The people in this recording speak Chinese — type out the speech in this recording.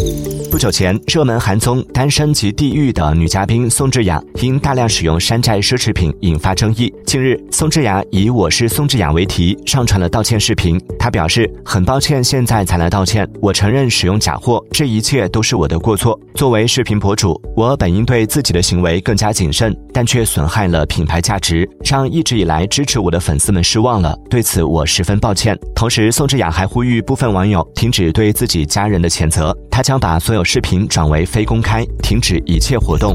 Música 不久前，热门韩综《单身即地狱》的女嘉宾宋智雅因大量使用山寨奢侈品引发争议。近日，宋智雅以“我是宋智雅”为题上传了道歉视频。她表示：“很抱歉，现在才来道歉。我承认使用假货，这一切都是我的过错。作为视频博主，我本应对自己的行为更加谨慎，但却损害了品牌价值，让一直以来支持我的粉丝们失望了。对此，我十分抱歉。”同时，宋智雅还呼吁部分网友停止对自己家人的谴责，她将把所有。视频转为非公开，停止一切活动。